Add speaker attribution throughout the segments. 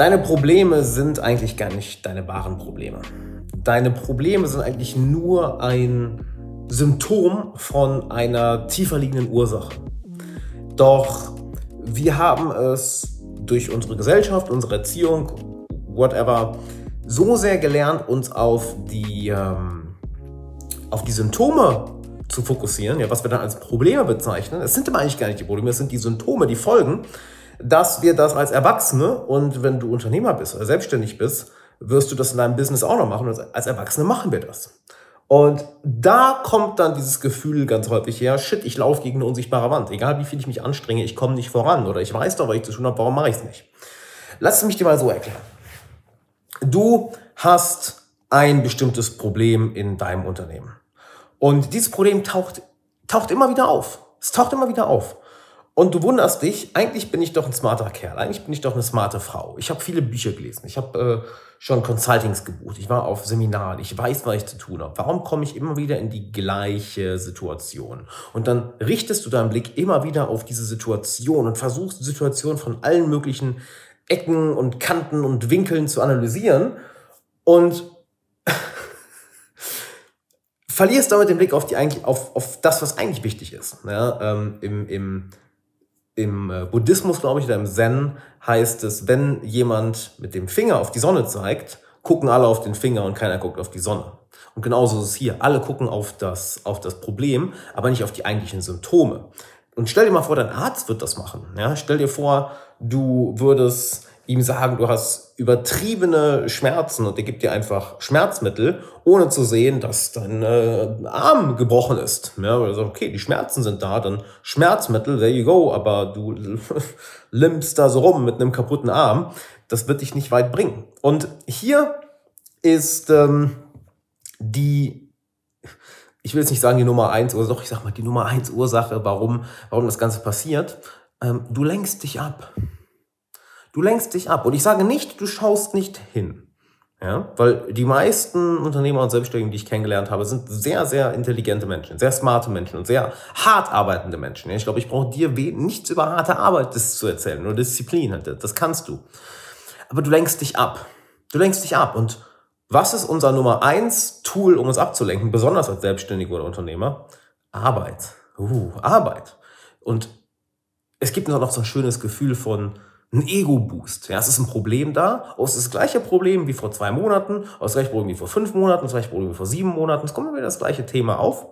Speaker 1: Deine Probleme sind eigentlich gar nicht deine wahren Probleme. Deine Probleme sind eigentlich nur ein Symptom von einer tiefer liegenden Ursache. Doch wir haben es durch unsere Gesellschaft, unsere Erziehung, whatever, so sehr gelernt, uns auf die, ähm, auf die Symptome zu fokussieren, ja, was wir dann als Probleme bezeichnen. Es sind aber eigentlich gar nicht die Probleme, es sind die Symptome, die Folgen, dass wir das als Erwachsene und wenn du Unternehmer bist oder selbstständig bist, wirst du das in deinem Business auch noch machen. Und als Erwachsene machen wir das. Und da kommt dann dieses Gefühl ganz häufig her, shit, ich laufe gegen eine unsichtbare Wand. Egal wie viel ich mich anstrenge, ich komme nicht voran. Oder ich weiß doch, was ich zu tun habe, warum mache ich es nicht? Lass mich dir mal so erklären. Du hast ein bestimmtes Problem in deinem Unternehmen. Und dieses Problem taucht, taucht immer wieder auf. Es taucht immer wieder auf. Und du wunderst dich, eigentlich bin ich doch ein smarter Kerl, eigentlich bin ich doch eine smarte Frau. Ich habe viele Bücher gelesen, ich habe äh, schon Consultings gebucht, ich war auf Seminaren, ich weiß, was ich zu tun habe. Warum komme ich immer wieder in die gleiche Situation? Und dann richtest du deinen Blick immer wieder auf diese Situation und versuchst die Situation von allen möglichen Ecken und Kanten und Winkeln zu analysieren und verlierst damit den Blick auf, die, auf, auf das, was eigentlich wichtig ist. Ja, ähm, im, im, im äh, Buddhismus, glaube ich, oder im Zen heißt es, wenn jemand mit dem Finger auf die Sonne zeigt, gucken alle auf den Finger und keiner guckt auf die Sonne. Und genauso ist es hier. Alle gucken auf das, auf das Problem, aber nicht auf die eigentlichen Symptome. Und stell dir mal vor, dein Arzt wird das machen. Ja? Stell dir vor, du würdest ihm sagen, du hast übertriebene Schmerzen und er gibt dir einfach Schmerzmittel, ohne zu sehen, dass dein äh, Arm gebrochen ist. Ja, oder so, okay, die Schmerzen sind da, dann Schmerzmittel, there you go, aber du limpst da so rum mit einem kaputten Arm. Das wird dich nicht weit bringen. Und hier ist ähm, die, ich will jetzt nicht sagen die Nummer eins, oder doch, ich sag mal die Nummer eins Ursache, warum, warum das Ganze passiert. Ähm, du lenkst dich ab. Du lenkst dich ab. Und ich sage nicht, du schaust nicht hin. Ja, weil die meisten Unternehmer und Selbstständigen, die ich kennengelernt habe, sind sehr, sehr intelligente Menschen, sehr smarte Menschen und sehr hart arbeitende Menschen. Ich glaube, ich brauche dir nichts über harte Arbeit zu erzählen, nur Disziplin. Das kannst du. Aber du lenkst dich ab. Du lenkst dich ab. Und was ist unser Nummer eins Tool, um uns abzulenken, besonders als Selbstständiger oder Unternehmer? Arbeit. Uh, Arbeit. Und es gibt noch so ein schönes Gefühl von, ein Ego-Boost. Ja, es ist ein Problem da, es ist das gleiche Problem wie vor zwei Monaten, das gleiche Problem wie vor fünf Monaten, das gleiche Problem wie vor sieben Monaten. Es kommt wieder das gleiche Thema auf.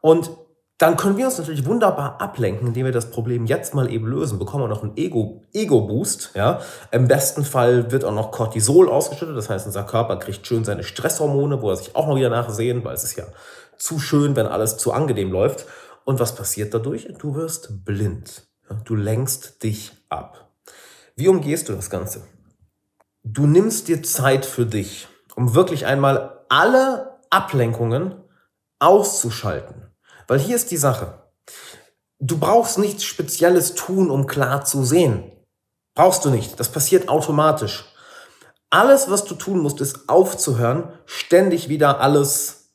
Speaker 1: Und dann können wir uns natürlich wunderbar ablenken, indem wir das Problem jetzt mal eben lösen. Bekommen wir noch einen Ego, Ego-Boost. Ja? Im besten Fall wird auch noch Cortisol ausgeschüttet. Das heißt, unser Körper kriegt schön seine Stresshormone, wo er sich auch mal wieder nachsehen, weil es ist ja zu schön, wenn alles zu angenehm läuft. Und was passiert dadurch? Du wirst blind. Du lenkst dich ab. Wie umgehst du das Ganze? Du nimmst dir Zeit für dich, um wirklich einmal alle Ablenkungen auszuschalten. Weil hier ist die Sache. Du brauchst nichts Spezielles tun, um klar zu sehen. Brauchst du nicht. Das passiert automatisch. Alles, was du tun musst, ist aufzuhören, ständig wieder alles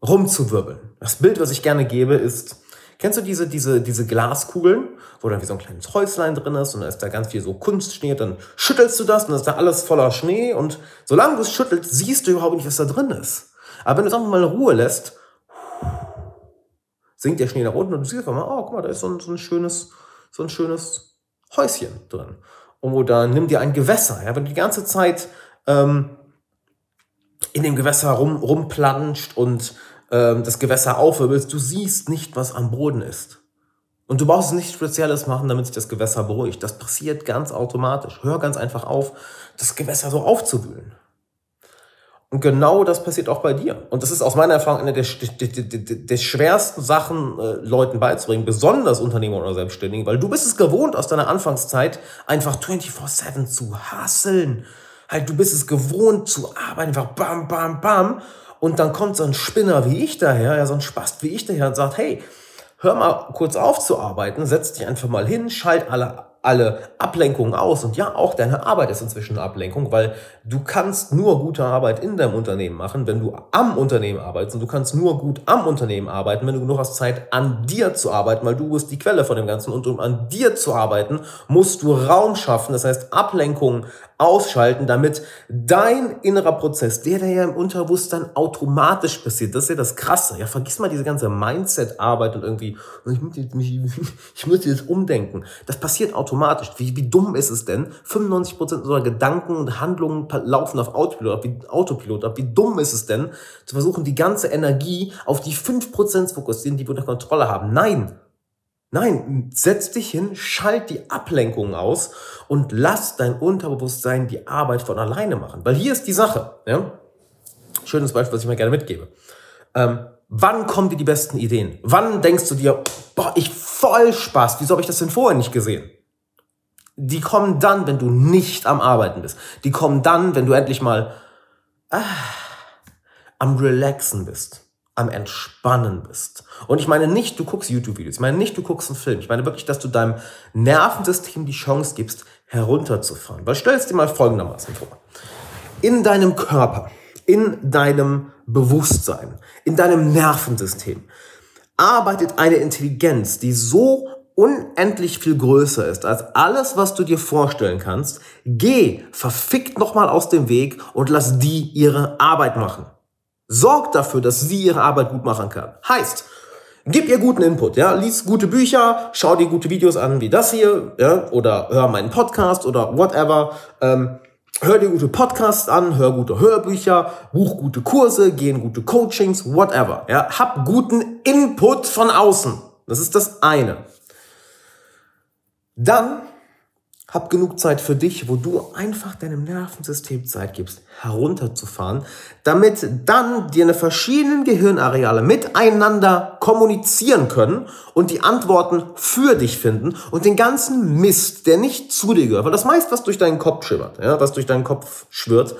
Speaker 1: rumzuwirbeln. Das Bild, was ich gerne gebe, ist, Kennst du diese, diese, diese Glaskugeln, wo dann wie so ein kleines Häuslein drin ist und da ist da ganz viel so Kunstschnee, dann schüttelst du das und dann ist da alles voller Schnee und solange du es schüttelst, siehst du überhaupt nicht, was da drin ist. Aber wenn du es einfach mal in Ruhe lässt, sinkt der Schnee nach unten und du siehst einfach mal, oh, guck mal, da ist so ein, so ein schönes, so ein schönes Häuschen drin. Oder nimm dir ein Gewässer. Ja, wenn du die ganze Zeit ähm, in dem Gewässer rum, rumplanscht und ähm, das Gewässer aufwirbelst, du siehst nicht, was am Boden ist. Und du brauchst nichts Spezielles machen, damit sich das Gewässer beruhigt. Das passiert ganz automatisch. Hör ganz einfach auf, das Gewässer so aufzuwühlen. Und genau das passiert auch bei dir. Und das ist aus meiner Erfahrung eine der, der, der, der schwersten Sachen, äh, Leuten beizubringen, besonders Unternehmer oder Selbstständigen, weil du bist es gewohnt, aus deiner Anfangszeit einfach 24-7 zu hasseln. Halt, du bist es gewohnt zu arbeiten, einfach bam, bam, bam. Und dann kommt so ein Spinner wie ich daher, ja, so ein Spast wie ich daher und sagt, hey, hör mal kurz auf zu arbeiten, setz dich einfach mal hin, schalt alle alle Ablenkungen aus. Und ja, auch deine Arbeit ist inzwischen eine Ablenkung, weil du kannst nur gute Arbeit in deinem Unternehmen machen, wenn du am Unternehmen arbeitest. Und du kannst nur gut am Unternehmen arbeiten, wenn du genug hast Zeit, an dir zu arbeiten, weil du bist die Quelle von dem Ganzen. Und um an dir zu arbeiten, musst du Raum schaffen. Das heißt, Ablenkungen ausschalten, damit dein innerer Prozess, der, der ja im Unterbewusstsein automatisch passiert, das ist ja das Krasse. Ja, vergiss mal diese ganze Mindset-Arbeit und irgendwie, ich muss jetzt, ich muss jetzt umdenken. Das passiert automatisch. Wie, wie dumm ist es denn? 95% unserer Gedanken und Handlungen laufen auf Autopilot, wie, Autopilot ab. Wie dumm ist es denn, zu versuchen, die ganze Energie auf die 5% zu fokussieren, die wir unter Kontrolle haben? Nein, Nein, setz dich hin, schalt die Ablenkungen aus und lass dein Unterbewusstsein die Arbeit von alleine machen. Weil hier ist die Sache. Ja? Schönes Beispiel, was ich mir gerne mitgebe. Ähm, wann kommen dir die besten Ideen? Wann denkst du dir, boah, ich voll Spaß, wieso habe ich das denn vorher nicht gesehen? Die kommen dann, wenn du nicht am Arbeiten bist. Die kommen dann, wenn du endlich mal ah, am Relaxen bist am Entspannen bist. Und ich meine nicht, du guckst YouTube-Videos, ich meine nicht, du guckst einen Film, ich meine wirklich, dass du deinem Nervensystem die Chance gibst, herunterzufahren. Weil stell es dir mal folgendermaßen vor. In deinem Körper, in deinem Bewusstsein, in deinem Nervensystem arbeitet eine Intelligenz, die so unendlich viel größer ist als alles, was du dir vorstellen kannst. Geh verfickt nochmal aus dem Weg und lass die ihre Arbeit machen. Sorgt dafür, dass sie ihre Arbeit gut machen kann. Heißt, gib ihr guten Input, ja, lies gute Bücher, schau dir gute Videos an wie das hier, ja, oder hör meinen Podcast oder whatever. Ähm, hör dir gute Podcasts an, hör gute Hörbücher, buch gute Kurse, geh in gute Coachings, whatever. Ja, hab guten Input von außen. Das ist das eine. Dann hab genug Zeit für dich, wo du einfach deinem Nervensystem Zeit gibst, herunterzufahren, damit dann dir eine verschiedenen Gehirnareale miteinander kommunizieren können und die Antworten für dich finden und den ganzen Mist, der nicht zu dir gehört, weil das meist, was durch deinen Kopf schimmert, ja, was durch deinen Kopf schwirrt,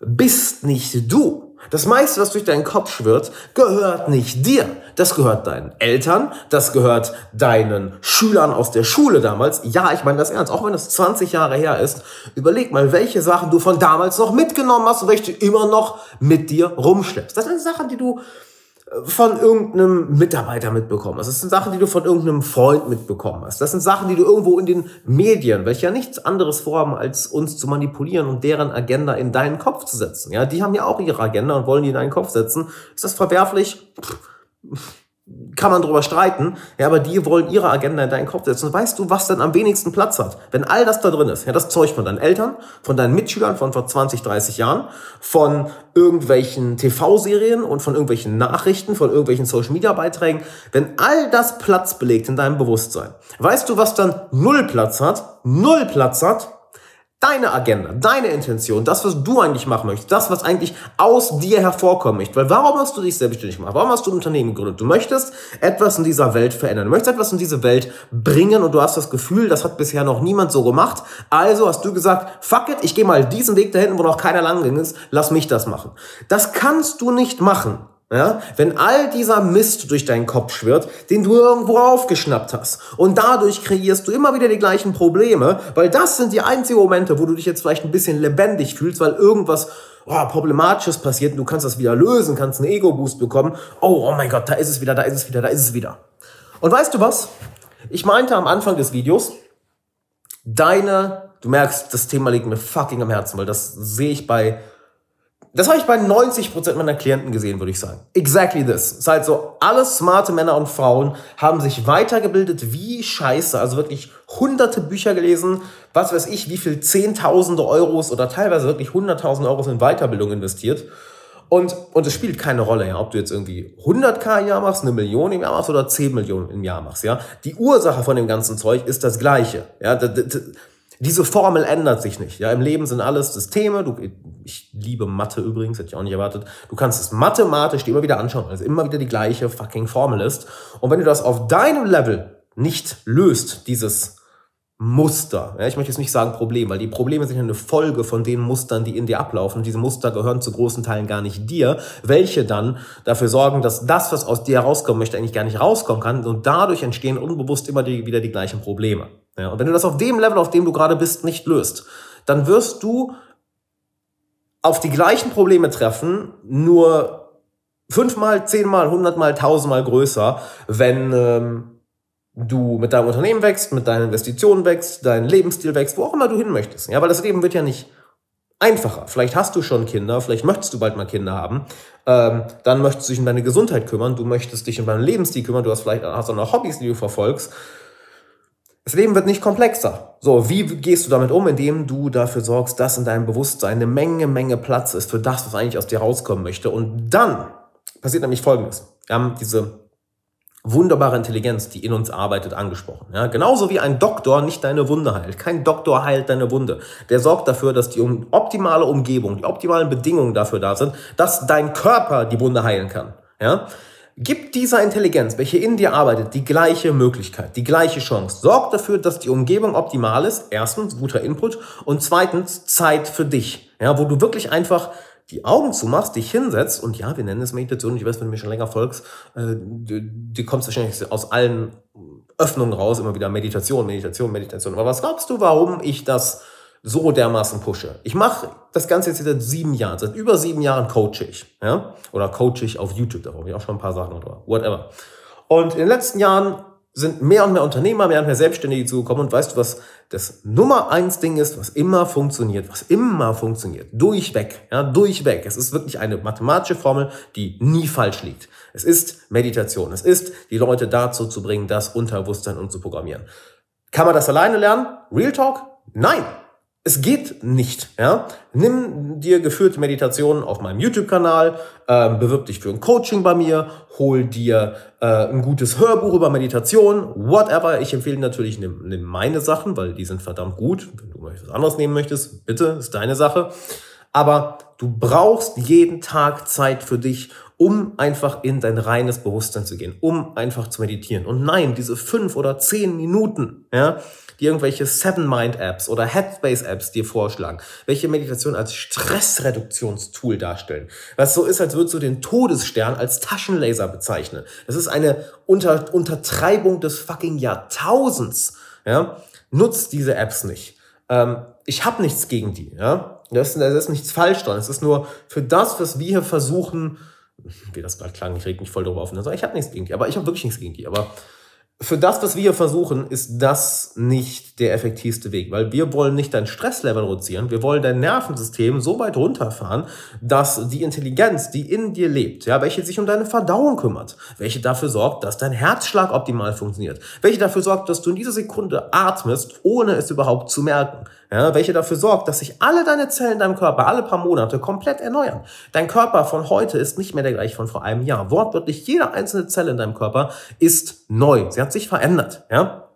Speaker 1: bist nicht du. Das meiste, was durch deinen Kopf schwirrt, gehört nicht dir. Das gehört deinen Eltern, das gehört deinen Schülern aus der Schule damals. Ja, ich meine das ernst, auch wenn das 20 Jahre her ist. Überleg mal, welche Sachen du von damals noch mitgenommen hast und welche du immer noch mit dir rumschleppst. Das sind Sachen, die du von irgendeinem Mitarbeiter mitbekommen hast. Das sind Sachen, die du von irgendeinem Freund mitbekommen hast. Das sind Sachen, die du irgendwo in den Medien, welche ja nichts anderes vorhaben, als uns zu manipulieren und deren Agenda in deinen Kopf zu setzen. Ja, die haben ja auch ihre Agenda und wollen die in deinen Kopf setzen. Ist das verwerflich? Pff kann man drüber streiten, ja, aber die wollen ihre Agenda in deinen Kopf setzen. Und weißt du, was dann am wenigsten Platz hat? Wenn all das da drin ist, ja, das Zeug von deinen Eltern, von deinen Mitschülern von vor 20, 30 Jahren, von irgendwelchen TV-Serien und von irgendwelchen Nachrichten, von irgendwelchen Social-Media-Beiträgen, wenn all das Platz belegt in deinem Bewusstsein, weißt du, was dann null Platz hat? Null Platz hat? Deine Agenda, deine Intention, das, was du eigentlich machen möchtest, das, was eigentlich aus dir hervorkommen möchte. Weil warum hast du dich selbstständig gemacht? Warum hast du ein Unternehmen gegründet? Du möchtest etwas in dieser Welt verändern. Du möchtest etwas in diese Welt bringen und du hast das Gefühl, das hat bisher noch niemand so gemacht. Also hast du gesagt, fuck it, ich gehe mal diesen Weg dahin, wo noch keiner lang ging ist, lass mich das machen. Das kannst du nicht machen, ja, wenn all dieser Mist durch deinen Kopf schwirrt, den du irgendwo aufgeschnappt hast. Und dadurch kreierst du immer wieder die gleichen Probleme, weil das sind die einzigen Momente, wo du dich jetzt vielleicht ein bisschen lebendig fühlst, weil irgendwas oh, Problematisches passiert und du kannst das wieder lösen, kannst einen Ego-Boost bekommen. Oh, oh mein Gott, da ist es wieder, da ist es wieder, da ist es wieder. Und weißt du was? Ich meinte am Anfang des Videos, deine, du merkst, das Thema liegt mir fucking am Herzen, weil das sehe ich bei das habe ich bei 90% meiner Klienten gesehen, würde ich sagen. Exactly this. Es ist halt so, alle smarte Männer und Frauen haben sich weitergebildet wie scheiße. Also wirklich hunderte Bücher gelesen, was weiß ich, wie viel Zehntausende Euros oder teilweise wirklich hunderttausend Euros in Weiterbildung investiert. Und, und es spielt keine Rolle, ja, ob du jetzt irgendwie 100k im Jahr machst, eine Million im Jahr machst oder 10 Millionen im Jahr machst, ja. Die Ursache von dem ganzen Zeug ist das gleiche, ja. Diese Formel ändert sich nicht. Ja, im Leben sind alles Systeme. Du, ich liebe Mathe übrigens, hätte ich auch nicht erwartet. Du kannst es mathematisch dir immer wieder anschauen, weil es immer wieder die gleiche fucking Formel ist. Und wenn du das auf deinem Level nicht löst, dieses Muster. Ja, ich möchte jetzt nicht sagen Problem, weil die Probleme sind ja eine Folge von den Mustern, die in dir ablaufen. Und diese Muster gehören zu großen Teilen gar nicht dir, welche dann dafür sorgen, dass das, was aus dir herauskommen möchte, eigentlich gar nicht rauskommen kann. Und dadurch entstehen unbewusst immer die, wieder die gleichen Probleme. Ja, und wenn du das auf dem Level, auf dem du gerade bist, nicht löst, dann wirst du auf die gleichen Probleme treffen, nur fünfmal, zehnmal, hundertmal, tausendmal größer, wenn ähm, du mit deinem Unternehmen wächst, mit deinen Investitionen wächst, dein Lebensstil wächst, wo auch immer du hin möchtest. Ja, weil das Leben wird ja nicht einfacher. Vielleicht hast du schon Kinder, vielleicht möchtest du bald mal Kinder haben. Ähm, dann möchtest du dich um deine Gesundheit kümmern, du möchtest dich um deinen Lebensstil kümmern, du hast vielleicht hast auch noch Hobbys, die du verfolgst. Das Leben wird nicht komplexer. So, wie gehst du damit um, indem du dafür sorgst, dass in deinem Bewusstsein eine Menge, Menge Platz ist für das, was eigentlich aus dir rauskommen möchte. Und dann passiert nämlich Folgendes. Wir haben diese wunderbare Intelligenz, die in uns arbeitet, angesprochen. Ja, genauso wie ein Doktor nicht deine Wunde heilt. Kein Doktor heilt deine Wunde. Der sorgt dafür, dass die optimale Umgebung, die optimalen Bedingungen dafür da sind, dass dein Körper die Wunde heilen kann. Ja? Gib dieser Intelligenz, welche in dir arbeitet, die gleiche Möglichkeit, die gleiche Chance. Sorg dafür, dass die Umgebung optimal ist. Erstens, guter Input. Und zweitens, Zeit für dich. Ja, wo du wirklich einfach die Augen zumachst, dich hinsetzt und ja, wir nennen es Meditation, ich weiß, wenn du mir schon länger folgst, äh, du, du kommst wahrscheinlich aus allen Öffnungen raus, immer wieder Meditation, Meditation, Meditation. Aber was glaubst du, warum ich das so dermaßen pushe? Ich mache das Ganze jetzt seit sieben Jahren, seit über sieben Jahren coache ich, ja, oder coache ich auf YouTube, da habe ich auch schon ein paar Sachen oder whatever. Und in den letzten Jahren sind mehr und mehr Unternehmer, mehr und mehr Selbstständige zugekommen. Und weißt du, was das Nummer eins Ding ist, was immer funktioniert, was immer funktioniert? Durchweg, ja, durchweg. Es ist wirklich eine mathematische Formel, die nie falsch liegt. Es ist Meditation. Es ist, die Leute dazu zu bringen, das Unterbewusstsein und zu programmieren. Kann man das alleine lernen? Real Talk? Nein. Es geht nicht. Ja? Nimm dir geführte Meditationen auf meinem YouTube-Kanal, äh, bewirb dich für ein Coaching bei mir, hol dir äh, ein gutes Hörbuch über Meditation, whatever. Ich empfehle natürlich, nimm, nimm meine Sachen, weil die sind verdammt gut. Wenn du mal was anderes nehmen möchtest, bitte, ist deine Sache. Aber du brauchst jeden Tag Zeit für dich, um einfach in dein reines Bewusstsein zu gehen, um einfach zu meditieren. Und nein, diese fünf oder zehn Minuten, ja, die irgendwelche Seven Mind Apps oder Headspace Apps dir vorschlagen, welche Meditation als Stressreduktionstool darstellen. Was so ist, als würdest du den Todesstern als Taschenlaser bezeichnen. Das ist eine Unter Untertreibung des fucking Jahrtausends. Ja? Nutzt diese Apps nicht. Ähm, ich habe nichts gegen die. Ja? Das, das ist nichts falsch dran. Es ist nur für das, was wir hier versuchen, wie das gerade klang, ich reg mich voll darüber auf. Ich habe nichts gegen die, aber ich habe wirklich nichts gegen die. Aber für das, was wir hier versuchen, ist das nicht der effektivste Weg, weil wir wollen nicht dein Stresslevel reduzieren, wir wollen dein Nervensystem so weit runterfahren, dass die Intelligenz, die in dir lebt, ja, welche sich um deine Verdauung kümmert, welche dafür sorgt, dass dein Herzschlag optimal funktioniert, welche dafür sorgt, dass du in dieser Sekunde atmest, ohne es überhaupt zu merken, ja, welche dafür sorgt, dass sich alle deine Zellen in deinem Körper alle paar Monate komplett erneuern. Dein Körper von heute ist nicht mehr der gleiche von vor einem Jahr. Wortwörtlich jede einzelne Zelle in deinem Körper ist neu. Sie hat sich verändert. Ja?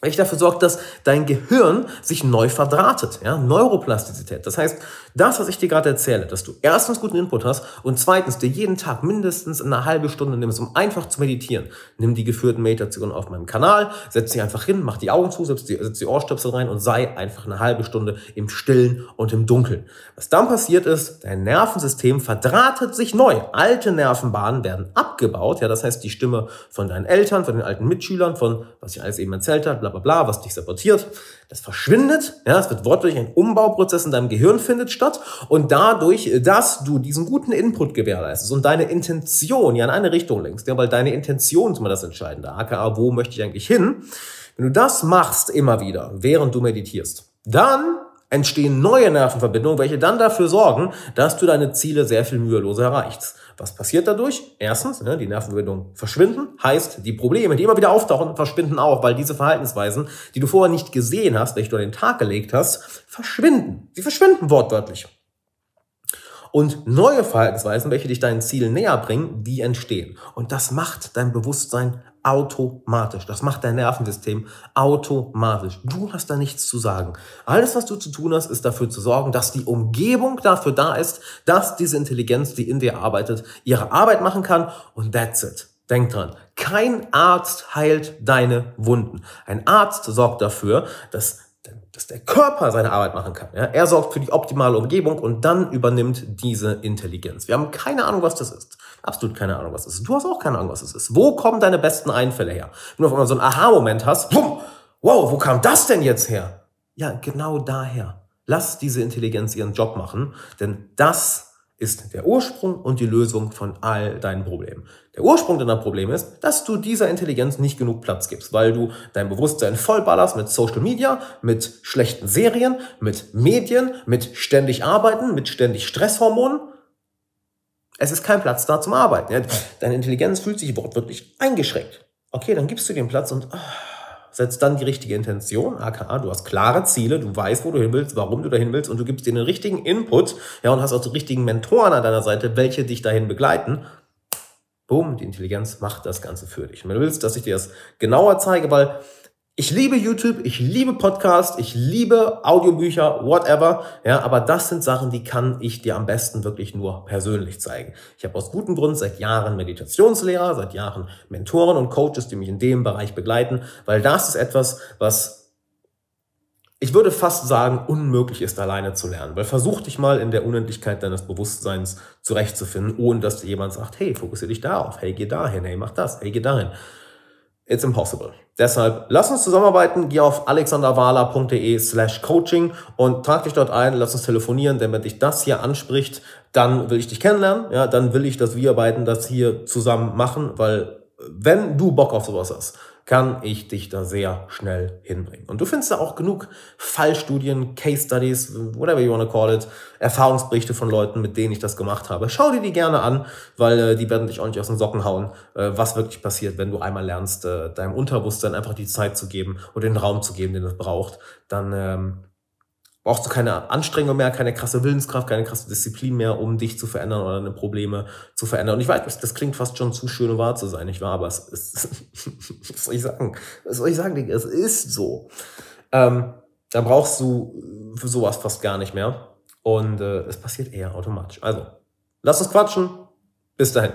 Speaker 1: Welche dafür sorgt, dass dein Gehirn sich neu verdrahtet. Ja? Neuroplastizität. Das heißt, das, was ich dir gerade erzähle, dass du erstens guten Input hast und zweitens dir jeden Tag mindestens eine halbe Stunde nimmst, um einfach zu meditieren. Nimm die geführten Meditationen auf meinem Kanal, setz dich einfach hin, mach die Augen zu, setz die, setz die Ohrstöpsel rein und sei einfach eine halbe Stunde im Stillen und im Dunkeln. Was dann passiert ist, dein Nervensystem verdrahtet sich neu. Alte Nervenbahnen werden abgebaut. Ja, das heißt, die Stimme von deinen Eltern, von den alten Mitschülern, von was ich alles eben erzählt habe, bla bla, was dich sabotiert, das verschwindet. Ja, es wird wortwörtlich ein Umbauprozess in deinem Gehirn findet statt und dadurch, dass du diesen guten Input gewährleistest und deine Intention ja in eine Richtung lenkst, ja, weil deine Intention ist immer das Entscheidende, aka wo möchte ich eigentlich hin? Wenn du das machst immer wieder, während du meditierst, dann entstehen neue Nervenverbindungen, welche dann dafür sorgen, dass du deine Ziele sehr viel müheloser erreichst. Was passiert dadurch? Erstens, ne, die Nervenverbindungen verschwinden, heißt, die Probleme, die immer wieder auftauchen, verschwinden auch, weil diese Verhaltensweisen, die du vorher nicht gesehen hast, welche du an den Tag gelegt hast, verschwinden. Sie verschwinden wortwörtlich. Und neue Verhaltensweisen, welche dich deinen Zielen näher bringen, die entstehen. Und das macht dein Bewusstsein automatisch. Das macht dein Nervensystem automatisch. Du hast da nichts zu sagen. Alles, was du zu tun hast, ist dafür zu sorgen, dass die Umgebung dafür da ist, dass diese Intelligenz, die in dir arbeitet, ihre Arbeit machen kann und that's it. Denk dran, kein Arzt heilt deine Wunden. Ein Arzt sorgt dafür, dass dass der Körper seine Arbeit machen kann. Ja? Er sorgt für die optimale Umgebung und dann übernimmt diese Intelligenz. Wir haben keine Ahnung, was das ist. Absolut keine Ahnung, was das ist. Du hast auch keine Ahnung, was das ist. Wo kommen deine besten Einfälle her? Wenn du auf einmal so einen Aha-Moment hast, wow, wo kam das denn jetzt her? Ja, genau daher. Lass diese Intelligenz ihren Job machen, denn das ist der Ursprung und die Lösung von all deinen Problemen. Der Ursprung deiner Probleme ist, dass du dieser Intelligenz nicht genug Platz gibst, weil du dein Bewusstsein vollballerst mit Social Media, mit schlechten Serien, mit Medien, mit ständig Arbeiten, mit ständig Stresshormonen. Es ist kein Platz da zum Arbeiten. Deine Intelligenz fühlt sich wortwörtlich eingeschränkt. Okay, dann gibst du den Platz und... Oh, setzt dann die richtige Intention, aka du hast klare Ziele, du weißt, wo du hin willst, warum du dahin willst und du gibst dir den richtigen Input, ja, und hast auch die richtigen Mentoren an deiner Seite, welche dich dahin begleiten. Boom, die Intelligenz macht das Ganze für dich. Und wenn du willst, dass ich dir das genauer zeige, weil ich liebe YouTube, ich liebe Podcast, ich liebe Audiobücher, whatever. Ja, aber das sind Sachen, die kann ich dir am besten wirklich nur persönlich zeigen. Ich habe aus gutem Grund seit Jahren Meditationslehrer, seit Jahren Mentoren und Coaches, die mich in dem Bereich begleiten, weil das ist etwas, was ich würde fast sagen, unmöglich ist, alleine zu lernen. Weil versuch dich mal in der Unendlichkeit deines Bewusstseins zurechtzufinden, ohne dass dir jemand sagt, hey, fokussiere dich darauf, hey, geh dahin, hey, mach das, hey, geh dahin. It's impossible. Deshalb lass uns zusammenarbeiten. Geh auf alexanderwala.de slash coaching und trag dich dort ein. Lass uns telefonieren, denn wenn dich das hier anspricht, dann will ich dich kennenlernen. Ja, dann will ich, dass wir beiden das hier zusammen machen, weil wenn du Bock auf sowas hast, kann ich dich da sehr schnell hinbringen. Und du findest da auch genug Fallstudien, Case Studies, whatever you want to call it, Erfahrungsberichte von Leuten, mit denen ich das gemacht habe. Schau dir die gerne an, weil äh, die werden dich auch nicht aus den Socken hauen, äh, was wirklich passiert, wenn du einmal lernst, äh, deinem Unterbewusstsein einfach die Zeit zu geben und den Raum zu geben, den es braucht. Dann ähm, brauchst du keine Anstrengung mehr, keine krasse Willenskraft, keine krasse Disziplin mehr, um dich zu verändern oder deine Probleme zu verändern. Und ich weiß, das klingt fast schon zu schön, um wahr zu sein, nicht wahr? Aber es ist, was soll ich sagen? Was soll ich sagen, Digga? Es ist so. Ähm, da brauchst du für sowas fast gar nicht mehr. Und äh, es passiert eher automatisch. Also, lass uns quatschen. Bis dahin.